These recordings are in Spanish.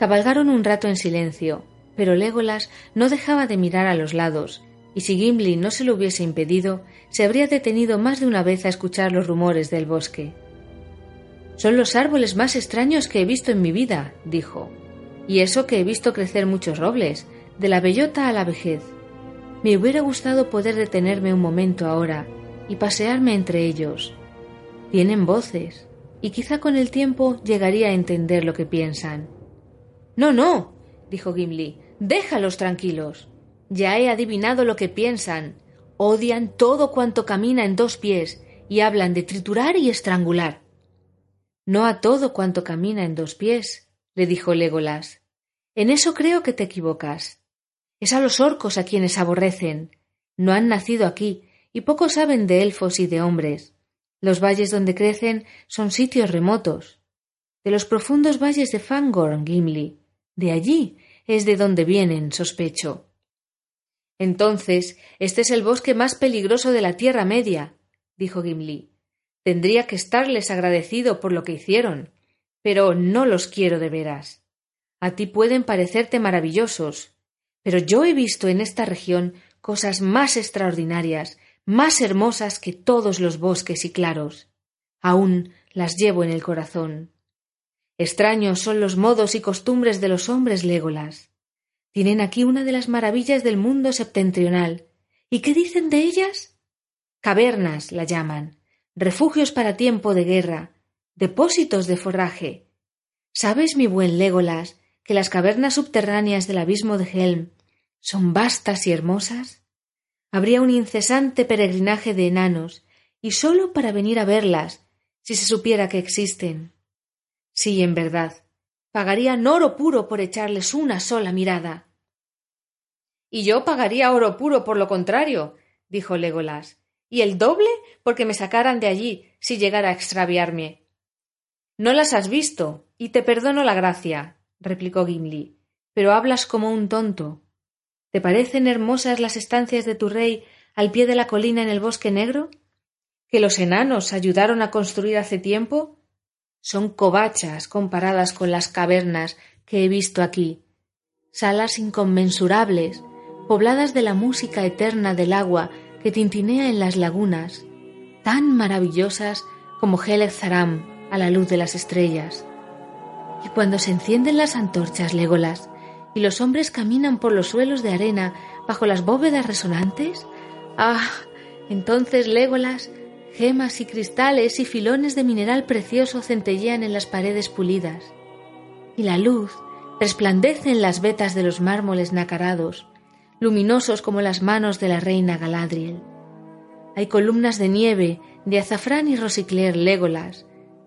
Cabalgaron un rato en silencio, pero Legolas no dejaba de mirar a los lados, y si Gimli no se lo hubiese impedido, se habría detenido más de una vez a escuchar los rumores del bosque. Son los árboles más extraños que he visto en mi vida, dijo, y eso que he visto crecer muchos robles, de la bellota a la vejez. Me hubiera gustado poder detenerme un momento ahora y pasearme entre ellos. Tienen voces, y quizá con el tiempo llegaría a entender lo que piensan. No, no, dijo Gimli, déjalos tranquilos. Ya he adivinado lo que piensan. Odian todo cuanto camina en dos pies y hablan de triturar y estrangular. No a todo cuanto camina en dos pies, le dijo Legolas. En eso creo que te equivocas. Es a los orcos a quienes aborrecen. No han nacido aquí y poco saben de elfos y de hombres. Los valles donde crecen son sitios remotos. De los profundos valles de Fangorn, Gimli. De allí es de donde vienen, sospecho. Entonces, este es el bosque más peligroso de la Tierra Media, dijo Gimli. Tendría que estarles agradecido por lo que hicieron, pero no los quiero de veras. A ti pueden parecerte maravillosos, pero yo he visto en esta región cosas más extraordinarias, más hermosas que todos los bosques y claros. Aún las llevo en el corazón. Extraños son los modos y costumbres de los hombres Légolas. Tienen aquí una de las maravillas del mundo septentrional. ¿Y qué dicen de ellas? Cavernas la llaman, refugios para tiempo de guerra, depósitos de forraje. ¿Sabes, mi buen Légolas, que las cavernas subterráneas del abismo de Helm son vastas y hermosas? Habría un incesante peregrinaje de enanos, y sólo para venir a verlas, si se supiera que existen. Sí, en verdad, pagarían oro puro por echarles una sola mirada. Y yo pagaría oro puro por lo contrario, dijo Legolas, y el doble porque me sacaran de allí si llegara a extraviarme. No las has visto, y te perdono la gracia, replicó Gimli, pero hablas como un tonto. ¿Te parecen hermosas las estancias de tu rey al pie de la colina en el bosque negro? ¿Que los enanos ayudaron a construir hace tiempo? Son covachas comparadas con las cavernas que he visto aquí, salas inconmensurables, pobladas de la música eterna del agua que tintinea en las lagunas, tan maravillosas como Helek Zaram a la luz de las estrellas. Y cuando se encienden las antorchas, Legolas, y los hombres caminan por los suelos de arena bajo las bóvedas resonantes? Ah, entonces Légolas, gemas y cristales y filones de mineral precioso centellean en las paredes pulidas, y la luz resplandece en las vetas de los mármoles nacarados, luminosos como las manos de la reina Galadriel. Hay columnas de nieve de azafrán y rosicler Légolas,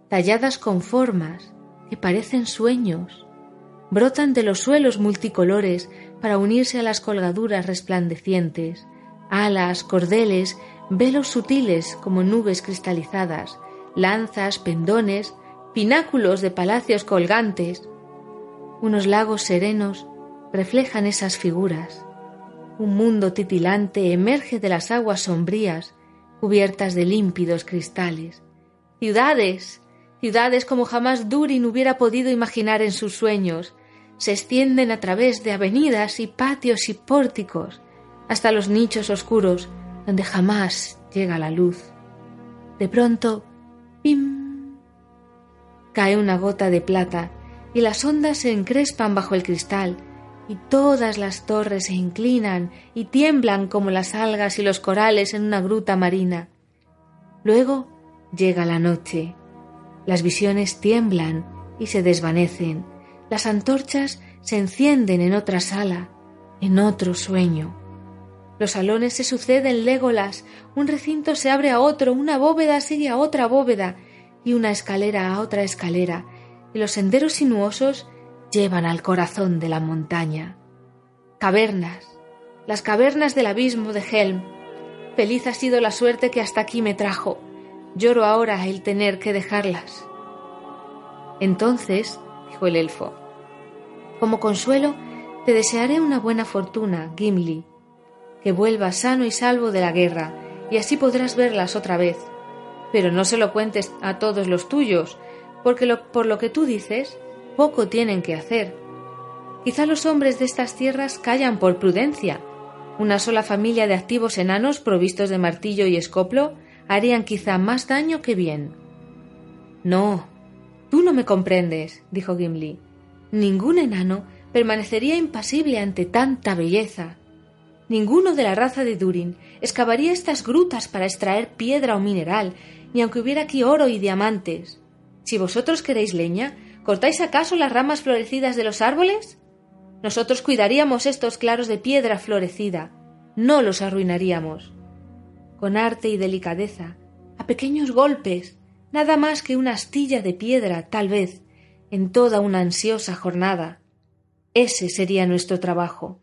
talladas con formas que parecen sueños. Brotan de los suelos multicolores para unirse a las colgaduras resplandecientes, alas, cordeles, velos sutiles como nubes cristalizadas, lanzas, pendones, pináculos de palacios colgantes. Unos lagos serenos reflejan esas figuras. Un mundo titilante emerge de las aguas sombrías cubiertas de límpidos cristales. Ciudades, ciudades como jamás Durin hubiera podido imaginar en sus sueños, se extienden a través de avenidas y patios y pórticos hasta los nichos oscuros donde jamás llega la luz. De pronto, ¡pim! cae una gota de plata y las ondas se encrespan bajo el cristal y todas las torres se inclinan y tiemblan como las algas y los corales en una gruta marina. Luego llega la noche. Las visiones tiemblan y se desvanecen las antorchas se encienden en otra sala, en otro sueño. Los salones se suceden légolas, un recinto se abre a otro, una bóveda sigue a otra bóveda, y una escalera a otra escalera, y los senderos sinuosos llevan al corazón de la montaña. Cavernas, las cavernas del abismo de Helm. Feliz ha sido la suerte que hasta aquí me trajo. Lloro ahora el tener que dejarlas. Entonces, dijo el elfo, como consuelo, te desearé una buena fortuna, Gimli, que vuelvas sano y salvo de la guerra, y así podrás verlas otra vez. Pero no se lo cuentes a todos los tuyos, porque por lo que tú dices, poco tienen que hacer. Quizá los hombres de estas tierras callan por prudencia. Una sola familia de activos enanos provistos de martillo y escoplo harían quizá más daño que bien. No, tú no me comprendes, dijo Gimli. Ningún enano permanecería impasible ante tanta belleza. Ninguno de la raza de Durin excavaría estas grutas para extraer piedra o mineral, ni aunque hubiera aquí oro y diamantes. Si vosotros queréis leña, ¿cortáis acaso las ramas florecidas de los árboles? Nosotros cuidaríamos estos claros de piedra florecida, no los arruinaríamos. Con arte y delicadeza, a pequeños golpes, nada más que una astilla de piedra, tal vez, en toda una ansiosa jornada. Ese sería nuestro trabajo,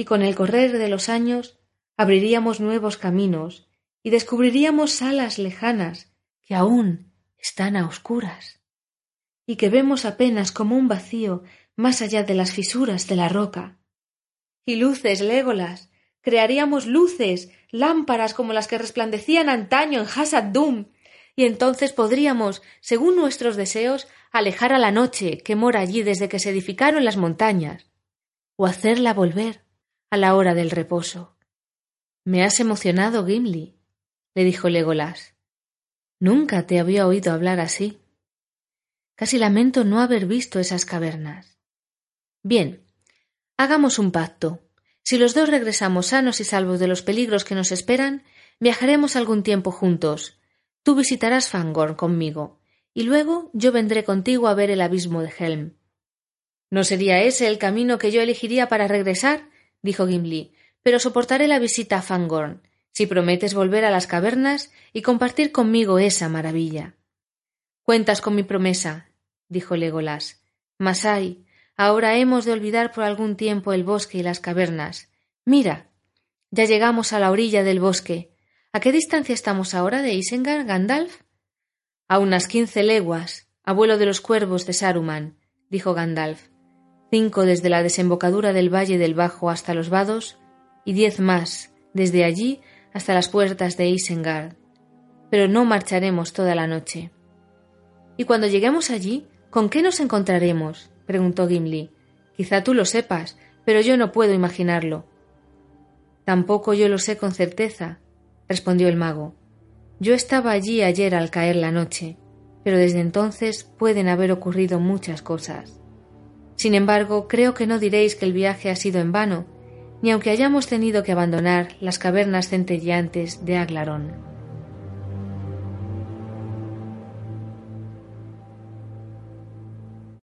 y con el correr de los años abriríamos nuevos caminos y descubriríamos salas lejanas que aún están a oscuras y que vemos apenas como un vacío más allá de las fisuras de la roca. Y luces, Légolas. Crearíamos luces, lámparas como las que resplandecían antaño en Hasad Dum, y entonces podríamos, según nuestros deseos, alejar a la noche que mora allí desde que se edificaron las montañas, o hacerla volver a la hora del reposo. Me has emocionado, Gimli, le dijo Legolas. Nunca te había oído hablar así. Casi lamento no haber visto esas cavernas. Bien, hagamos un pacto. Si los dos regresamos sanos y salvos de los peligros que nos esperan, viajaremos algún tiempo juntos. Tú visitarás Fangorn conmigo, y luego yo vendré contigo a ver el abismo de Helm. ¿No sería ese el camino que yo elegiría para regresar? Dijo Gimli, pero soportaré la visita a Fangorn, si prometes volver a las cavernas y compartir conmigo esa maravilla. Cuentas con mi promesa, dijo Legolas. Mas ay, ahora hemos de olvidar por algún tiempo el bosque y las cavernas. Mira, ya llegamos a la orilla del bosque. ¿A qué distancia estamos ahora de Isengard, Gandalf? A unas quince leguas, abuelo de los cuervos de Saruman, dijo Gandalf. Cinco desde la desembocadura del valle del Bajo hasta los vados, y diez más desde allí hasta las puertas de Isengard. Pero no marcharemos toda la noche. Y cuando lleguemos allí, ¿Con qué nos encontraremos? preguntó Gimli. Quizá tú lo sepas, pero yo no puedo imaginarlo. Tampoco yo lo sé con certeza, respondió el mago. Yo estaba allí ayer al caer la noche, pero desde entonces pueden haber ocurrido muchas cosas. Sin embargo, creo que no diréis que el viaje ha sido en vano, ni aunque hayamos tenido que abandonar las cavernas centelleantes de Aglarón.